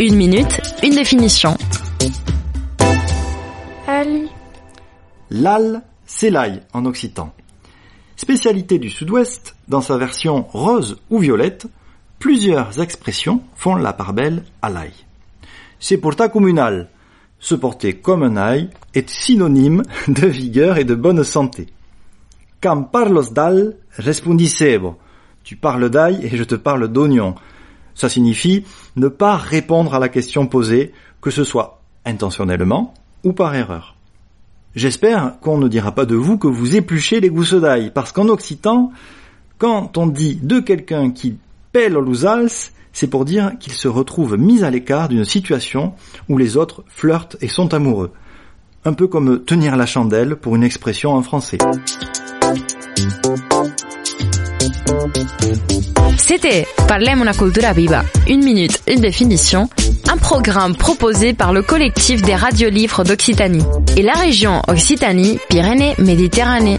Une minute, une définition. L'al, c'est l'ail en occitan. Spécialité du sud-ouest, dans sa version rose ou violette, plusieurs expressions font la part belle à l'ail. C'est pour ta communal. Se porter comme un ail est synonyme de vigueur et de bonne santé. Cam parlos d'al, respondisebo. Tu parles d'ail et je te parle d'oignon. Ça signifie ne pas répondre à la question posée, que ce soit intentionnellement ou par erreur. J'espère qu'on ne dira pas de vous que vous épluchez les gousses d'ail, parce qu'en occitan, quand on dit de quelqu'un qui pèle l'ousals, c'est pour dire qu'il se retrouve mis à l'écart d'une situation où les autres flirtent et sont amoureux. Un peu comme tenir la chandelle pour une expression en français. C'était Parlem una cultura viva. Une minute, une définition. Un programme proposé par le collectif des radiolivres d'Occitanie et la région Occitanie-Pyrénées-Méditerranée.